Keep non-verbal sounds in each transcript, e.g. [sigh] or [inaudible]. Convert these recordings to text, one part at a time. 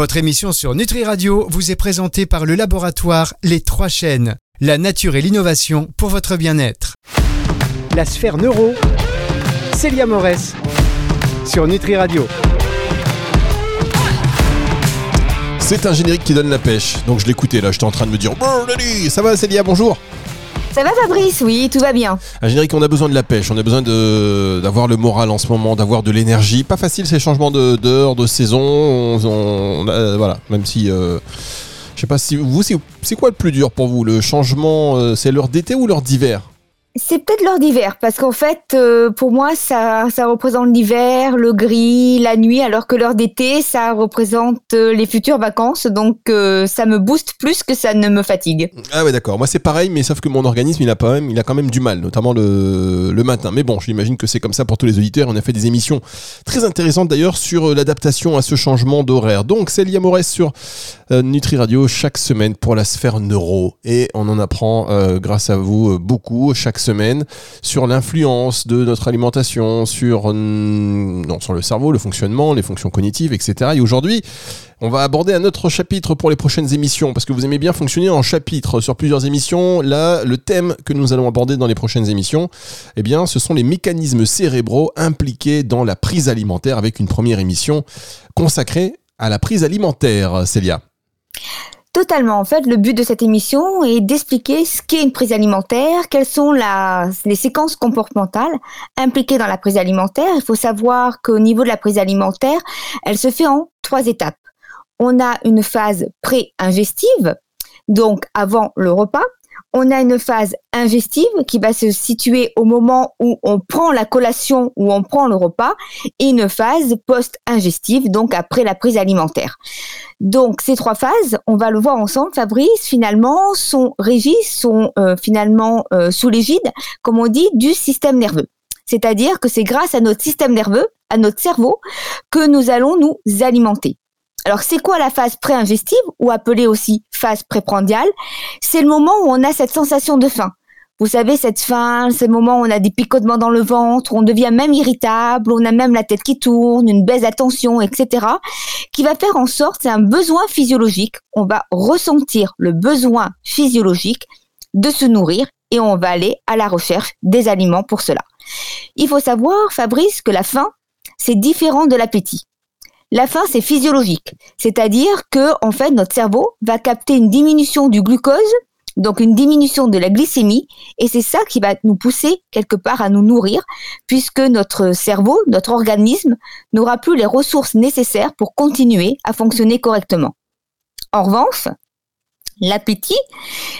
Votre émission sur Nutri Radio vous est présentée par le laboratoire Les Trois Chaînes, la nature et l'innovation pour votre bien-être. La sphère neuro, Célia Morès, sur Nutri Radio. C'est un générique qui donne la pêche. Donc je l'écoutais là, j'étais en train de me dire Oh, ça va Célia, bonjour ça va Fabrice, oui, tout va bien. Un générique, on a besoin de la pêche, on a besoin d'avoir le moral en ce moment, d'avoir de l'énergie. Pas facile ces changements d'heure, de, saison. On, voilà, même si... Euh, je sais pas si vous, c'est quoi le plus dur pour vous Le changement, euh, c'est l'heure d'été ou l'heure d'hiver? C'est peut-être l'heure d'hiver, parce qu'en fait, euh, pour moi, ça, ça représente l'hiver, le gris, la nuit, alors que l'heure d'été, ça représente euh, les futures vacances. Donc, euh, ça me booste plus que ça ne me fatigue. Ah ouais, d'accord. Moi, c'est pareil, mais sauf que mon organisme, il a même, il a quand même du mal, notamment le, le matin. Mais bon, j'imagine que c'est comme ça pour tous les auditeurs. On a fait des émissions très intéressantes d'ailleurs sur l'adaptation à ce changement d'horaire. Donc, Célia Morès sur Nutri Radio chaque semaine pour la sphère neuro. Et on en apprend, grâce à vous, beaucoup chaque semaine sur l'influence de notre alimentation sur, mm, non, sur le cerveau, le fonctionnement, les fonctions cognitives, etc. Et aujourd'hui, on va aborder un autre chapitre pour les prochaines émissions, parce que vous aimez bien fonctionner en chapitres sur plusieurs émissions. Là, le thème que nous allons aborder dans les prochaines émissions, eh bien, ce sont les mécanismes cérébraux impliqués dans la prise alimentaire, avec une première émission consacrée à la prise alimentaire, Célia. Totalement. En fait, le but de cette émission est d'expliquer ce qu'est une prise alimentaire, quelles sont les séquences comportementales impliquées dans la prise alimentaire. Il faut savoir qu'au niveau de la prise alimentaire, elle se fait en trois étapes. On a une phase pré-ingestive, donc avant le repas on a une phase ingestive qui va se situer au moment où on prend la collation, ou on prend le repas, et une phase post-ingestive, donc après la prise alimentaire. Donc ces trois phases, on va le voir ensemble, Fabrice, finalement, sont régies, sont euh, finalement euh, sous l'égide, comme on dit, du système nerveux. C'est-à-dire que c'est grâce à notre système nerveux, à notre cerveau, que nous allons nous alimenter. Alors, c'est quoi la phase pré-ingestive ou appelée aussi phase préprandiale? C'est le moment où on a cette sensation de faim. Vous savez, cette faim, c'est le moment où on a des picotements dans le ventre, on devient même irritable, on a même la tête qui tourne, une baisse d'attention, etc. qui va faire en sorte, c'est un besoin physiologique. On va ressentir le besoin physiologique de se nourrir et on va aller à la recherche des aliments pour cela. Il faut savoir, Fabrice, que la faim, c'est différent de l'appétit. La faim, c'est physiologique. C'est-à-dire que, en fait, notre cerveau va capter une diminution du glucose, donc une diminution de la glycémie, et c'est ça qui va nous pousser quelque part à nous nourrir, puisque notre cerveau, notre organisme, n'aura plus les ressources nécessaires pour continuer à fonctionner correctement. En revanche, L'appétit,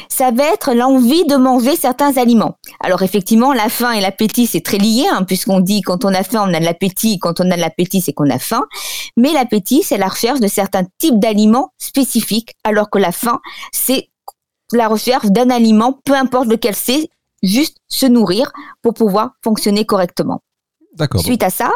ça va être l'envie de manger certains aliments. Alors effectivement, la faim et l'appétit, c'est très lié, hein, puisqu'on dit quand on a faim, on a de l'appétit, quand on a de l'appétit, c'est qu'on a faim. Mais l'appétit, c'est la recherche de certains types d'aliments spécifiques, alors que la faim, c'est la recherche d'un aliment, peu importe lequel c'est, juste se nourrir pour pouvoir fonctionner correctement. D'accord. Suite à ça,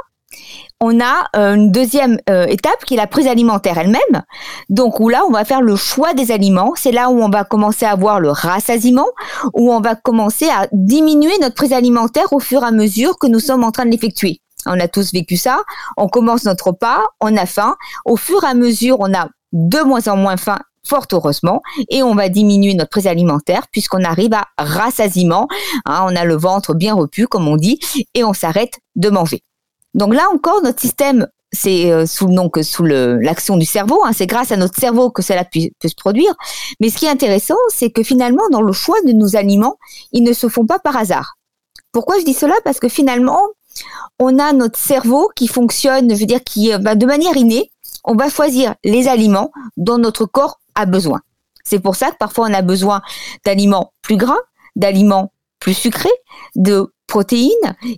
on a euh, une deuxième euh, étape qui est la prise alimentaire elle-même. Donc où là, on va faire le choix des aliments. C'est là où on va commencer à avoir le rassasiement, où on va commencer à diminuer notre prise alimentaire au fur et à mesure que nous sommes en train de l'effectuer. On a tous vécu ça. On commence notre repas, on a faim. Au fur et à mesure, on a de moins en moins faim fort heureusement, et on va diminuer notre prise alimentaire puisqu'on arrive à rassasiement. Hein, on a le ventre bien repu, comme on dit, et on s'arrête de manger. Donc là encore, notre système, c'est euh, sous donc sous l'action du cerveau. Hein, c'est grâce à notre cerveau que cela peut, se produire. Mais ce qui est intéressant, c'est que finalement, dans le choix de nos aliments, ils ne se font pas par hasard. Pourquoi je dis cela? Parce que finalement, on a notre cerveau qui fonctionne, je veux dire, qui bah, de manière innée, on va choisir les aliments dont notre corps a besoin. C'est pour ça que parfois on a besoin d'aliments plus gras, d'aliments plus sucrés, de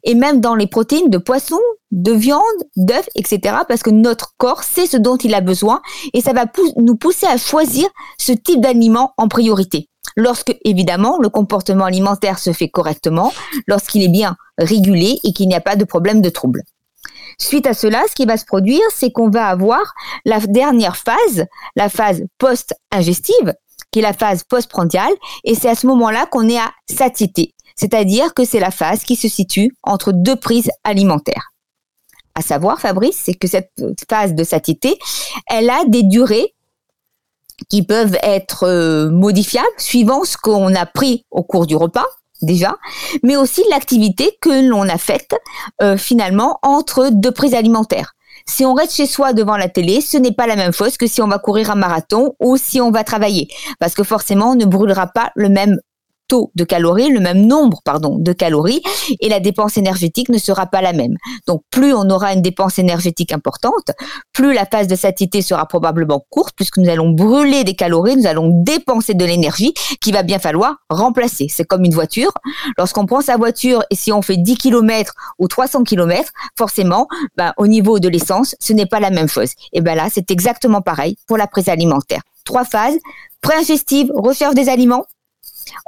et même dans les protéines de poisson, de viande, d'œufs, etc. Parce que notre corps sait ce dont il a besoin et ça va nous pousser à choisir ce type d'aliment en priorité. Lorsque, évidemment, le comportement alimentaire se fait correctement, lorsqu'il est bien régulé et qu'il n'y a pas de problème de trouble. Suite à cela, ce qui va se produire, c'est qu'on va avoir la dernière phase, la phase post-ingestive, qui est la phase postprandiale, et c'est à ce moment-là qu'on est à satiété c'est-à-dire que c'est la phase qui se situe entre deux prises alimentaires. à savoir, Fabrice, c'est que cette phase de satiété, elle a des durées qui peuvent être euh, modifiables suivant ce qu'on a pris au cours du repas déjà, mais aussi l'activité que l'on a faite euh, finalement entre deux prises alimentaires. Si on reste chez soi devant la télé, ce n'est pas la même chose que si on va courir un marathon ou si on va travailler, parce que forcément, on ne brûlera pas le même taux de calories, le même nombre, pardon, de calories, et la dépense énergétique ne sera pas la même. Donc, plus on aura une dépense énergétique importante, plus la phase de satiété sera probablement courte, puisque nous allons brûler des calories, nous allons dépenser de l'énergie qu'il va bien falloir remplacer. C'est comme une voiture. Lorsqu'on prend sa voiture et si on fait 10 km ou 300 km, forcément, ben, au niveau de l'essence, ce n'est pas la même chose. Et ben là, c'est exactement pareil pour la prise alimentaire. Trois phases, pré-ingestive, recherche des aliments,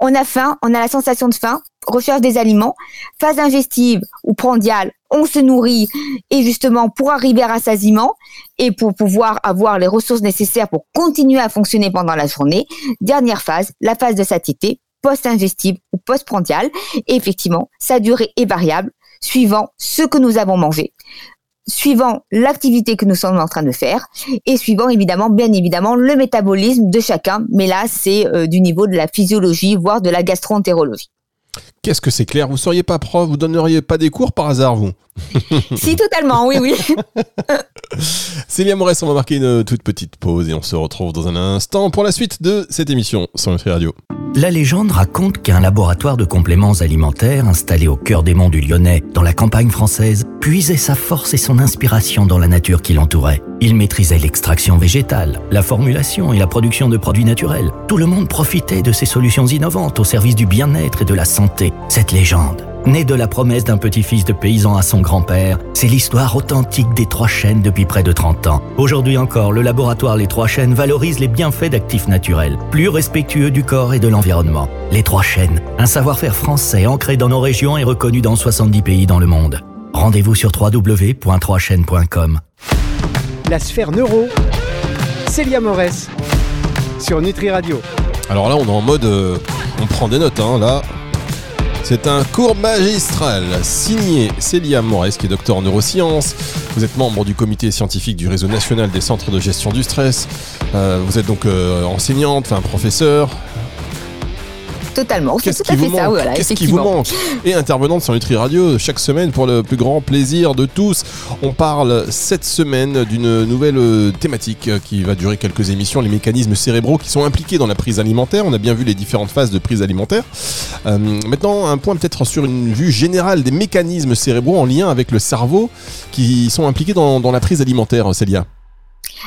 on a faim, on a la sensation de faim, recherche des aliments, phase ingestive ou prandiale, on se nourrit et justement pour arriver à rassasiement et pour pouvoir avoir les ressources nécessaires pour continuer à fonctionner pendant la journée. Dernière phase, la phase de satiété, post-ingestive ou post-prandiale. Et effectivement, sa durée est variable suivant ce que nous avons mangé suivant l'activité que nous sommes en train de faire et suivant évidemment, bien évidemment, le métabolisme de chacun. Mais là, c'est euh, du niveau de la physiologie, voire de la gastroentérologie. Qu'est-ce que c'est clair? Vous seriez pas prof Vous donneriez pas des cours par hasard, vous? [laughs] Si, totalement, oui, oui. [laughs] Célia Morès, on va marquer une toute petite pause et on se retrouve dans un instant pour la suite de cette émission sur Nutri Radio. La légende raconte qu'un laboratoire de compléments alimentaires installé au cœur des monts du Lyonnais, dans la campagne française, puisait sa force et son inspiration dans la nature qui l'entourait. Il maîtrisait l'extraction végétale, la formulation et la production de produits naturels. Tout le monde profitait de ces solutions innovantes au service du bien-être et de la santé. Cette légende Né de la promesse d'un petit-fils de paysan à son grand-père, c'est l'histoire authentique des Trois Chênes depuis près de 30 ans. Aujourd'hui encore, le laboratoire Les Trois Chênes valorise les bienfaits d'actifs naturels, plus respectueux du corps et de l'environnement. Les Trois Chênes, un savoir-faire français ancré dans nos régions et reconnu dans 70 pays dans le monde. Rendez-vous sur www.3chaînes.com. La sphère neuro, Célia Morès, sur Nutri Radio. Alors là, on est en mode... euh, on prend des notes, hein, là. C'est un cours magistral signé Célia Morès, qui est docteur en neurosciences. Vous êtes membre du comité scientifique du réseau national des centres de gestion du stress. Euh, vous êtes donc euh, enseignante, enfin professeur. Totalement. C'est tout à qui fait vous ça, voilà, Qu'est-ce qui vous manque Et intervenante sur Nutri Radio chaque semaine pour le plus grand plaisir de tous. On parle cette semaine d'une nouvelle thématique qui va durer quelques émissions, les mécanismes cérébraux qui sont impliqués dans la prise alimentaire. On a bien vu les différentes phases de prise alimentaire. Euh, maintenant, un point peut-être sur une vue générale des mécanismes cérébraux en lien avec le cerveau qui sont impliqués dans, dans la prise alimentaire, Célia.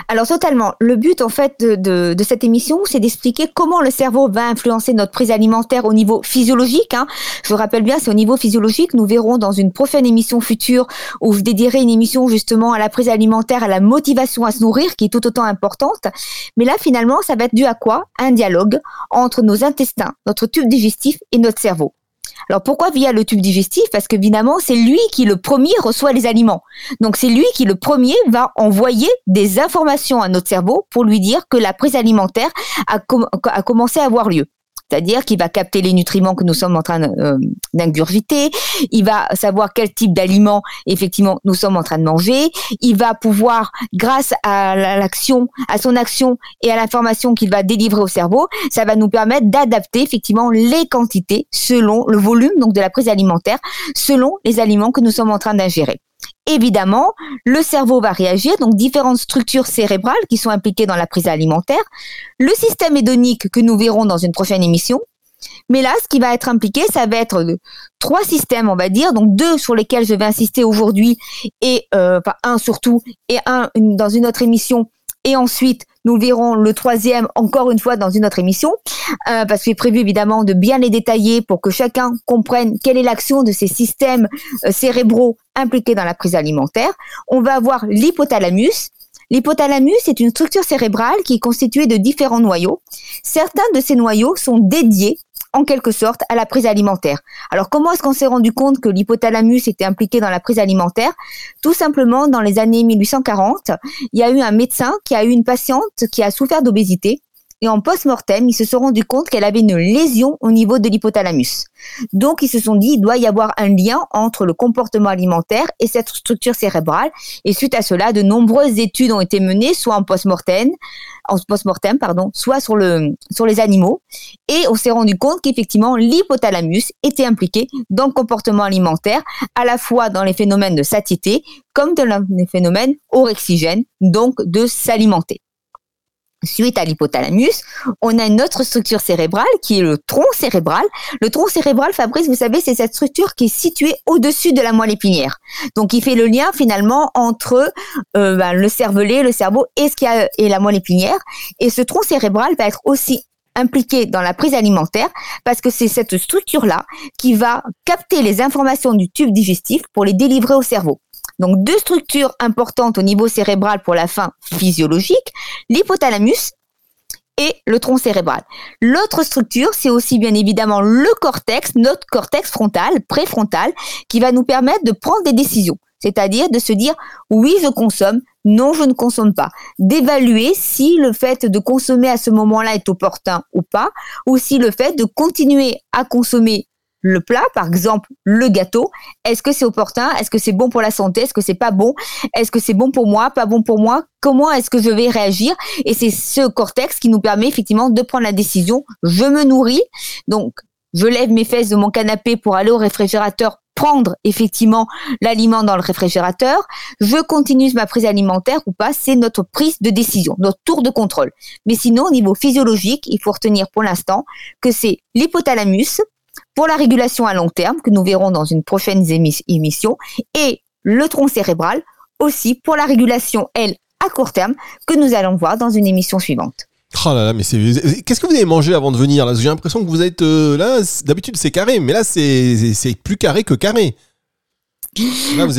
Alors totalement. Le but en fait de, cette émission, c'est d'expliquer comment le cerveau va influencer notre prise alimentaire au niveau physiologique. Hein. Je vous rappelle bien, c'est au niveau physiologique. Nous verrons dans une prochaine émission future où je dédierai une émission justement à la prise alimentaire, à la motivation à se nourrir, qui est tout autant importante. Mais là, finalement, ça va être dû à quoi? Un dialogue entre nos intestins, notre tube digestif et notre cerveau. Alors pourquoi via le tube digestif? Parce que évidemment, c'est lui qui le premier reçoit les aliments. Donc c'est lui qui le premier va envoyer des informations à notre cerveau pour lui dire que la prise alimentaire a commencé à avoir lieu. C'est-à-dire qu'il va capter les nutriments que nous sommes en train euh, d'ingurgiter, il va savoir quel type d'aliments effectivement nous sommes en train de manger, il va pouvoir, grâce à la- l'action, à son action et à l'information qu'il va délivrer au cerveau, ça va nous permettre d'adapter effectivement les quantités selon le volume donc de la prise alimentaire, selon les aliments que nous sommes en train d'ingérer. Évidemment, le cerveau va réagir, donc différentes structures cérébrales qui sont impliquées dans la prise alimentaire, le système hédonique que nous verrons dans une prochaine émission. Mais là, ce qui va être impliqué, ça va être trois systèmes, on va dire, donc deux sur lesquels je vais insister aujourd'hui, et euh, un surtout, et un dans une autre émission, et ensuite nous verrons le troisième encore une fois dans une autre émission, euh, parce qu'il est prévu évidemment de bien les détailler pour que chacun comprenne quelle est l'action de ces systèmes euh, cérébraux impliqués dans la prise alimentaire. On va avoir l'hypothalamus. L'hypothalamus est une structure cérébrale qui est constituée de différents noyaux. Certains de ces noyaux sont dédiés en quelque sorte à la prise alimentaire. Alors comment est-ce qu'on s'est rendu compte que l'hypothalamus était impliqué dans la prise alimentaire? Tout simplement dans les années 1840, il y a eu un médecin qui a eu une patiente qui a souffert d'obésité et en post-mortem, ils se sont rendus compte qu'elle avait une lésion au niveau de l'hypothalamus. Donc, ils se sont dit, il doit y avoir un lien entre le comportement alimentaire et cette structure cérébrale. Et suite à cela, de nombreuses études ont été menées, soit en post-mortem, pardon, soit sur les animaux. Et on s'est rendu compte qu'effectivement, l'hypothalamus était impliqué dans le comportement alimentaire, à la fois dans les phénomènes de satiété, comme dans les phénomènes orexigènes, donc de s'alimenter. Suite à l'hypothalamus, on a une autre structure cérébrale qui est le tronc cérébral. Le tronc cérébral, Fabrice, vous savez, c'est cette structure qui est située au-dessus de la moelle épinière. Donc, il fait le lien finalement entre euh, ben, le cervelet, le cerveau et et la moelle épinière. Et ce tronc cérébral va être aussi impliqué dans la prise alimentaire parce que c'est cette structure-là qui va capter les informations du tube digestif pour les délivrer au cerveau. Donc deux structures importantes au niveau cérébral pour la faim physiologique, l'hypothalamus et le tronc cérébral. L'autre structure, c'est aussi bien évidemment le cortex, notre cortex frontal, préfrontal, qui va nous permettre de prendre des décisions. C'est-à-dire de se dire oui, je consomme, non, je ne consomme pas. D'évaluer si le fait de consommer à ce moment-là est opportun ou pas, ou si le fait de continuer à consommer le plat, par exemple le gâteau, est-ce que c'est opportun? Est-ce que c'est bon pour la santé? Est-ce que c'est pas bon? Est-ce que c'est bon pour moi? Pas bon pour moi? Comment est-ce que je vais réagir? Et c'est ce cortex qui nous permet effectivement de prendre la décision. Je me nourris, donc je lève mes fesses de mon canapé pour aller au réfrigérateur prendre effectivement l'aliment dans le réfrigérateur, je continue ma prise alimentaire ou pas, c'est notre prise de décision, notre tour de contrôle. Mais sinon, au niveau physiologique, il faut retenir pour l'instant que c'est l'hypothalamus pour la régulation à long terme, que nous verrons dans une prochaine émission, et le tronc cérébral aussi pour la régulation, elle, à court terme, que nous allons voir dans une émission suivante. Oh là là, mais c'est. Qu'est-ce que vous avez mangé avant de venir J'ai l'impression que vous êtes euh, là. D'habitude c'est carré, mais là c'est plus carré que carré.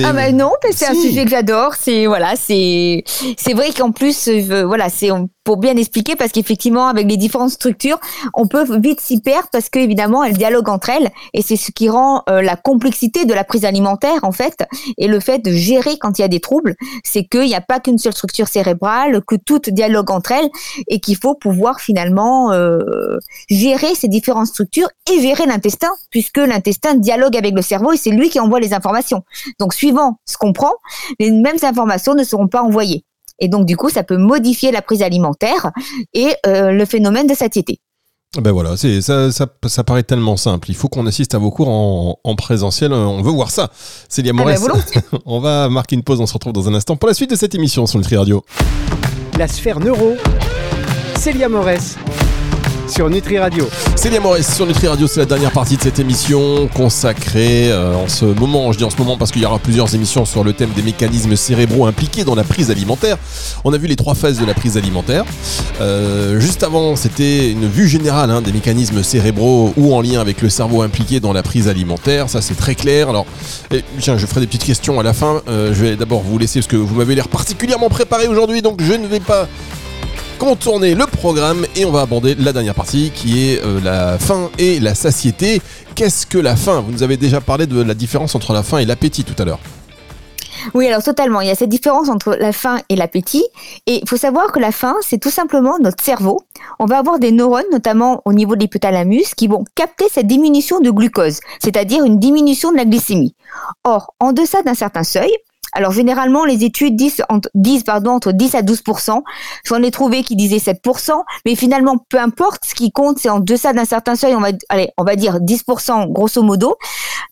Ah bah non, c'est un sujet que j'adore. C'est voilà, c'est c'est vrai qu'en plus, voilà, c'est pour bien expliquer parce qu'effectivement avec les différentes structures on peut vite s'y perdre parce qu'évidemment elles dialoguent entre elles et c'est ce qui rend euh, la complexité de la prise alimentaire en fait et le fait de gérer quand il y a des troubles c'est qu'il n'y a pas qu'une seule structure cérébrale que toutes dialoguent entre elles et qu'il faut pouvoir finalement euh, gérer ces différentes structures et gérer l'intestin puisque l'intestin dialogue avec le cerveau et c'est lui qui envoie les informations donc suivant ce qu'on prend les mêmes informations ne seront pas envoyées et donc, du coup, ça peut modifier la prise alimentaire et euh, le phénomène de satiété. Ben voilà, c'est ça, ça, paraît tellement simple. Il faut qu'on assiste à vos cours en, présentiel. On veut voir ça. Célia Morès, ah ben, [laughs] on va marquer une pause. On se retrouve dans un instant pour la suite de cette émission sur Nutri Radio. La sphère neuro. Célia Morès sur Nutri Radio. Célia Maurice sur Nutri Radio, c'est la dernière partie de cette émission consacrée euh, en ce moment, je dis en ce moment parce qu'il y aura plusieurs émissions sur le thème des mécanismes cérébraux impliqués dans la prise alimentaire. On a vu les trois phases de la prise alimentaire. Euh, juste avant, c'était une vue générale hein, des mécanismes cérébraux ou en lien avec le cerveau impliqué dans la prise alimentaire. Ça, c'est très clair. Alors, eh, tiens, je ferai des petites questions à la fin. Euh, je vais d'abord vous laisser parce que vous m'avez l'air particulièrement préparé aujourd'hui, donc je ne vais pas contourner le programme et on va aborder la dernière partie qui est euh, la faim et la satiété. Qu'est-ce que la faim? Vous nous avez déjà parlé de la différence entre la faim et l'appétit tout à l'heure. Oui, alors totalement. Il y a cette différence entre la faim et l'appétit. Et il faut savoir que la faim, c'est tout simplement notre cerveau. On va avoir des neurones, notamment au niveau de l'hypothalamus, qui vont capter cette diminution de glucose, c'est-à-dire une diminution de la glycémie. Or, en deçà d'un certain seuil, alors généralement, les études disent, entre, pardon, entre 10 à 12% J'en ai trouvé qui disaient 7% mais finalement, peu importe, ce qui compte, c'est en deçà d'un certain seuil, on va, allez, on va dire 10% grosso modo,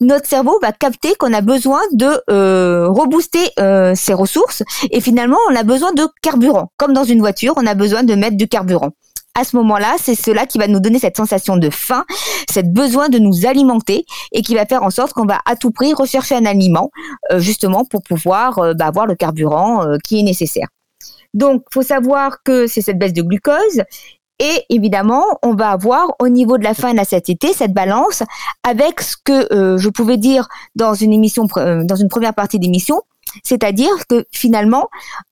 notre cerveau va capter qu'on a besoin de euh, rebooster euh, ses ressources. Et finalement, on a besoin de carburant. Comme dans une voiture, on a besoin de mettre du carburant à ce moment-là, c'est cela qui va nous donner cette sensation de faim, cette besoin de nous alimenter et qui va faire en sorte qu'on va à tout prix rechercher un aliment euh, justement pour pouvoir euh, bah, avoir le carburant euh, qui est nécessaire. Donc, faut savoir que c'est cette baisse de glucose et évidemment, on va avoir au niveau de la faim et de la satiété cette balance avec ce que je pouvais dire dans une émission, dans une première partie d'émission, c'est-à-dire que finalement,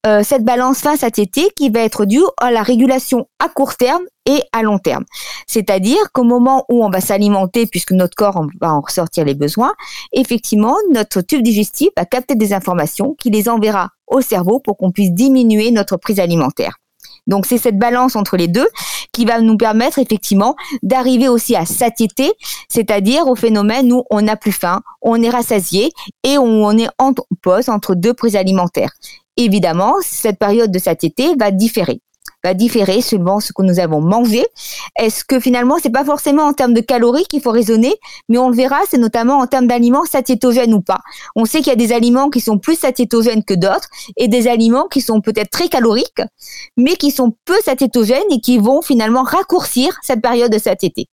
euh, cette balance faim-satiété qui va être due à la régulation à court terme et à long terme. C'est-à-dire qu'au moment où on va s'alimenter, puisque notre corps va en ressortir les besoins, effectivement, notre tube digestif va capter des informations qui les enverra au cerveau pour qu'on puisse diminuer notre prise alimentaire. Donc c'est cette balance entre les deux qui va nous permettre effectivement d'arriver aussi à satiété, c'est-à-dire au phénomène où on n'a plus faim, on est rassasié et on est en pause entre deux prises alimentaires. Évidemment, cette période de satiété va différer va différer selon ce que nous avons mangé. Est-ce que finalement, c'est pas forcément en termes de calories qu'il faut raisonner, mais on le verra, c'est notamment en termes d'aliments satiétogènes ou pas. On sait qu'il y a des aliments qui sont plus satiétogènes que d'autres et des aliments qui sont peut-être très caloriques, mais qui sont peu satiétogènes et qui vont finalement raccourcir cette période de satiété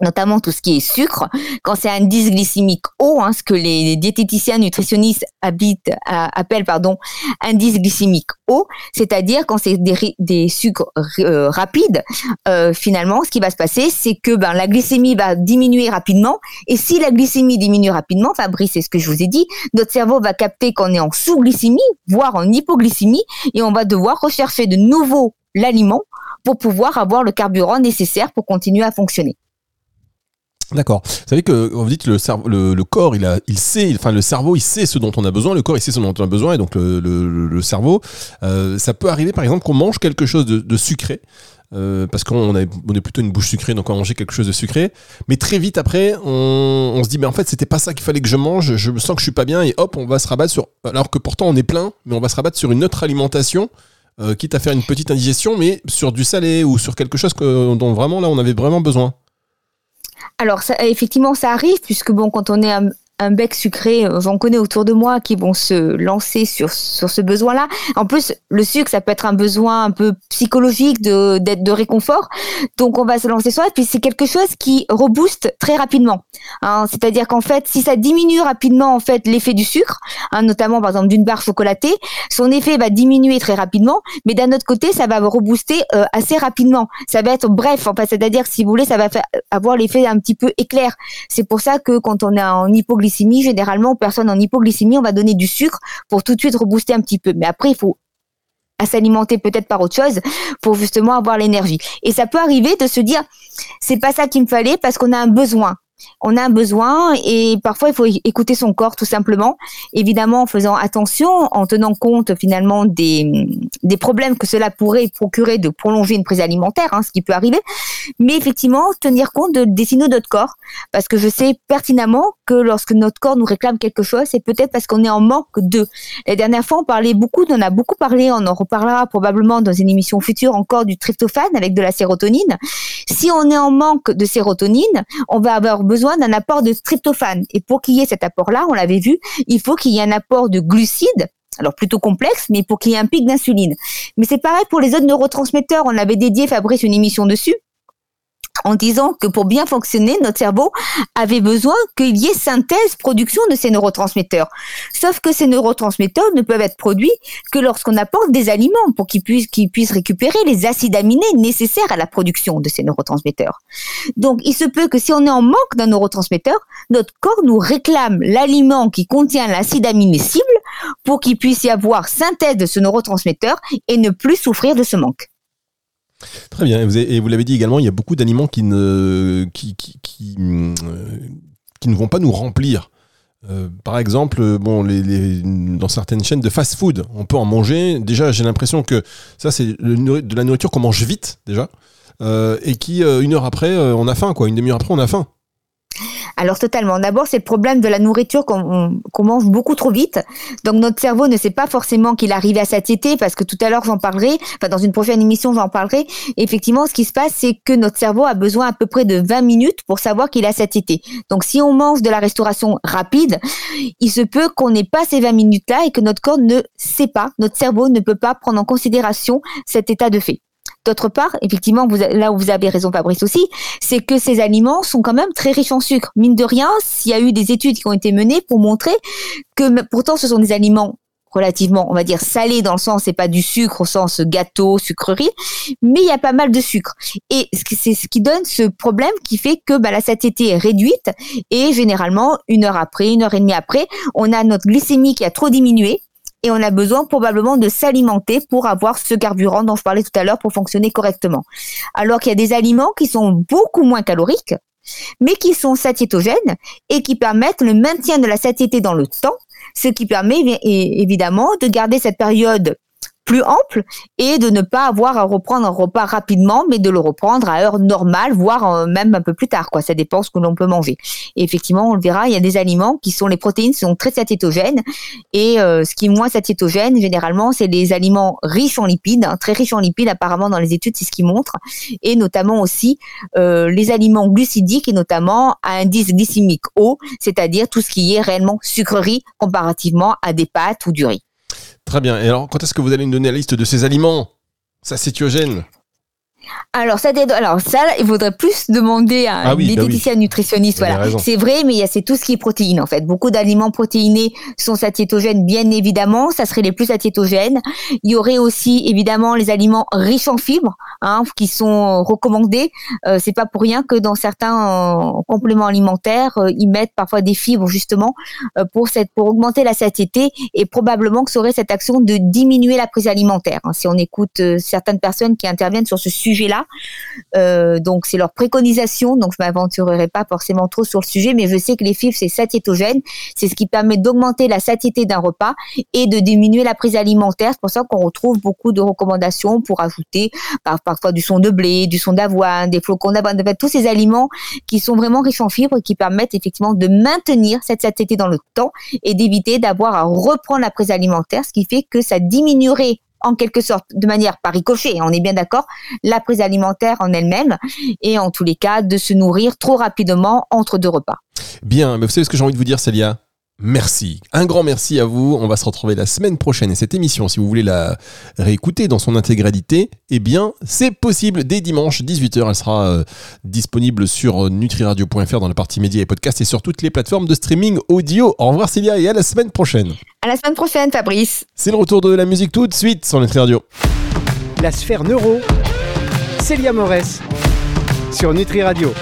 notamment tout ce qui est sucre, quand c'est un indice glycémique haut, hein, ce que les diététiciens nutritionnistes habitent, appellent pardon, indice glycémique haut, c'est-à-dire quand c'est des, sucres euh, rapides, euh, finalement, ce qui va se passer, c'est que ben, la glycémie va diminuer rapidement, et si la glycémie diminue rapidement, Fabrice, c'est ce que je vous ai dit, notre cerveau va capter qu'on est en sous-glycémie, voire en hypoglycémie, et on va devoir rechercher de nouveau l'aliment pour pouvoir avoir le carburant nécessaire pour continuer à fonctionner. D'accord. Vous savez que vous dites le, cerveau, le, corps, il a, il sait, enfin le cerveau, il sait ce dont on a besoin. Le corps, il sait ce dont on a besoin, et donc le, le cerveau, euh, ça peut arriver, par exemple, qu'on mange quelque chose de, de sucré. Euh, parce qu'on est, on est plutôt une bouche sucrée, donc on manger quelque chose de sucré. Mais très vite après, on, on se dit, mais en fait, c'était pas ça qu'il fallait que je mange. Je me sens que je suis pas bien, et hop, on va se rabattre sur. Alors que pourtant, on est plein, mais on va se rabattre sur une autre alimentation. Euh, quitte à faire une petite indigestion, mais sur du salé ou sur quelque chose que, dont vraiment là on avait vraiment besoin. Alors, ça, effectivement, ça arrive, puisque bon, quand on est un, bec sucré, j'en connais autour de moi qui vont se lancer sur, sur ce besoin-là. En plus, le sucre, ça peut être un besoin un peu psychologique d'être de réconfort. Donc, on va se lancer sur ça. Puis, c'est quelque chose qui rebooste très rapidement. Hein. C'est-à-dire qu'en fait, si ça diminue rapidement, en fait, l'effet du sucre, hein, notamment, par exemple, d'une barre chocolatée, son effet va diminuer très rapidement. Mais d'un autre côté, ça va rebooster euh, assez rapidement. Ça va être bref. En fait, c'est-à-dire, si vous voulez, ça va avoir l'effet un petit peu éclair. C'est pour ça que quand on est en hypoglycémie, généralement aux personnes en hypoglycémie, on va donner du sucre pour tout de suite rebooster un petit peu. Mais après, il faut s'alimenter peut-être par autre chose pour justement avoir l'énergie. Et ça peut arriver de se dire, c'est pas ça qu'il me fallait parce qu'on a un besoin on a un besoin et parfois il faut écouter son corps tout simplement, évidemment en faisant attention, en tenant compte finalement des, des problèmes que cela pourrait procurer de prolonger une prise alimentaire, hein, ce qui peut arriver, mais effectivement tenir compte de, des signaux de notre corps, parce que je sais pertinemment que lorsque notre corps nous réclame quelque chose, c'est peut-être parce qu'on est en manque de. La dernière fois, on parlait beaucoup, on a beaucoup parlé, on en reparlera probablement dans une émission future encore du tryptophane avec de la sérotonine. Si on est en manque de sérotonine, on va avoir besoin d'un apport de tryptophane. Et pour qu'il y ait cet apport-là, on l'avait vu, il faut qu'il y ait un apport de glucides alors plutôt complexe, mais pour qu'il y ait un pic d'insuline. Mais c'est pareil pour les autres neurotransmetteurs. On avait dédié Fabrice une émission dessus en disant que pour bien fonctionner, notre cerveau avait besoin qu'il y ait synthèse, production de ces neurotransmetteurs. Sauf que ces neurotransmetteurs ne peuvent être produits que lorsqu'on apporte des aliments pour qu'ils puissent, qu'ils puissent récupérer les acides aminés nécessaires à la production de ces neurotransmetteurs. Donc, il se peut que si on est en manque d'un neurotransmetteur, notre corps nous réclame l'aliment qui contient l'acide aminé cible pour qu'il puisse y avoir synthèse de ce neurotransmetteur et ne plus souffrir de ce manque. Très bien. Et vous, l'avez dit également, il y a beaucoup d'aliments qui ne, qui, qui, qui, euh, ne vont pas nous remplir. Euh, par exemple, bon, les, dans certaines chaînes de fast-food, on peut en manger. Déjà, j'ai l'impression que ça, c'est de la nourriture qu'on mange vite, déjà. Euh, et qui, une heure après, on a faim, quoi. Une demi-heure après, on a faim. Alors totalement. D'abord, c'est le problème de la nourriture qu'on mange beaucoup trop vite. Donc notre cerveau ne sait pas forcément qu'il arrive à satiété parce que tout à l'heure j'en parlerai, enfin dans une prochaine émission j'en parlerai. effectivement, ce qui se passe, c'est que notre cerveau a besoin à peu près de 20 minutes pour savoir qu'il a satiété. Donc si on mange de la restauration rapide, il se peut qu'on n'ait pas ces 20 minutes-là et que notre corps ne sait pas, notre cerveau ne peut pas prendre en considération cet état de fait. D'autre part, effectivement, là où vous avez raison Fabrice aussi, c'est que ces aliments sont quand même très riches en sucre. Mine de rien, s'il y a eu des études qui ont été menées pour montrer que pourtant ce sont des aliments relativement, on va dire, salés dans le sens, c'est pas du sucre au sens gâteau, sucrerie, mais il y a pas mal de sucre. Et c'est ce qui donne ce problème qui fait que bah, la satiété est réduite et généralement, une heure après, une heure et demie après, on a notre glycémie qui a trop diminué et on a besoin probablement de s'alimenter pour avoir ce carburant dont je parlais tout à l'heure pour fonctionner correctement. Alors qu'il y a des aliments qui sont beaucoup moins caloriques, mais qui sont satiétogènes et qui permettent le maintien de la satiété dans le temps, ce qui permet évidemment de garder cette période plus ample et de ne pas avoir à reprendre un repas rapidement, mais de le reprendre à heure normale, voire euh, même un peu plus tard. Quoi. Ça dépend ce que l'on peut manger. Et effectivement, on le verra, il y a des aliments qui sont les protéines sont très satiétogènes et euh, ce qui est moins satiétogène généralement, c'est les aliments riches en lipides, hein, très riches en lipides apparemment dans les études, c'est ce qui montre, et notamment aussi euh, les aliments glucidiques et notamment à indice glycémique haut, c'est-à-dire tout ce qui est réellement sucrerie comparativement à des pâtes ou du riz. Très bien. Et alors, quand est-ce que vous allez nous donner la liste de ces aliments? Ça, c'est alors ça, alors ça, il faudrait plus demander à un diététicien ah nutritionniste. Voilà, c'est vrai, mais c'est tout ce qui est protéines en fait. Beaucoup d'aliments protéinés sont satiétogènes, bien évidemment. Ça serait les plus satiétogènes. Il y aurait aussi évidemment les aliments riches en fibres, hein, qui sont recommandés. Euh, c'est pas pour rien que dans certains euh, compléments alimentaires, euh, ils mettent parfois des fibres justement euh, pour cette pour augmenter la satiété et probablement que ça aurait cette action de diminuer la prise alimentaire. Hein. Si on écoute certaines personnes qui interviennent sur ce sujet sujet-là. Euh, donc c'est leur préconisation, donc je m'aventurerai pas forcément trop sur le sujet, mais je sais que les fibres c'est satiétogène, c'est ce qui permet d'augmenter la satiété d'un repas et de diminuer la prise alimentaire. C'est pour ça qu'on retrouve beaucoup de recommandations pour ajouter parfois du son de blé, du son d'avoine, des flocons d'avoine, tous ces aliments qui sont vraiment riches en fibres et qui permettent effectivement de maintenir cette satiété dans le temps et d'éviter d'avoir à reprendre la prise alimentaire, ce qui fait que ça diminuerait en quelque sorte, de manière par ricochet, on est bien d'accord, la prise alimentaire en elle-même et en tous les cas de se nourrir trop rapidement entre deux repas. Bien, mais vous savez ce que j'ai envie de vous dire, Célia? Merci. Un grand merci à vous. On va se retrouver la semaine prochaine. Et cette émission, si vous voulez la réécouter dans son intégralité, eh bien, c'est possible. Dès dimanche, 18h, elle sera euh, disponible sur nutriradio.fr dans la partie médias et podcasts et sur toutes les plateformes de streaming audio. Au revoir, Célia, et à la semaine prochaine. À la semaine prochaine, Fabrice. C'est le retour de la musique tout de suite sur Nutri Radio. La sphère neuro, Célia Morès sur Nutri Radio.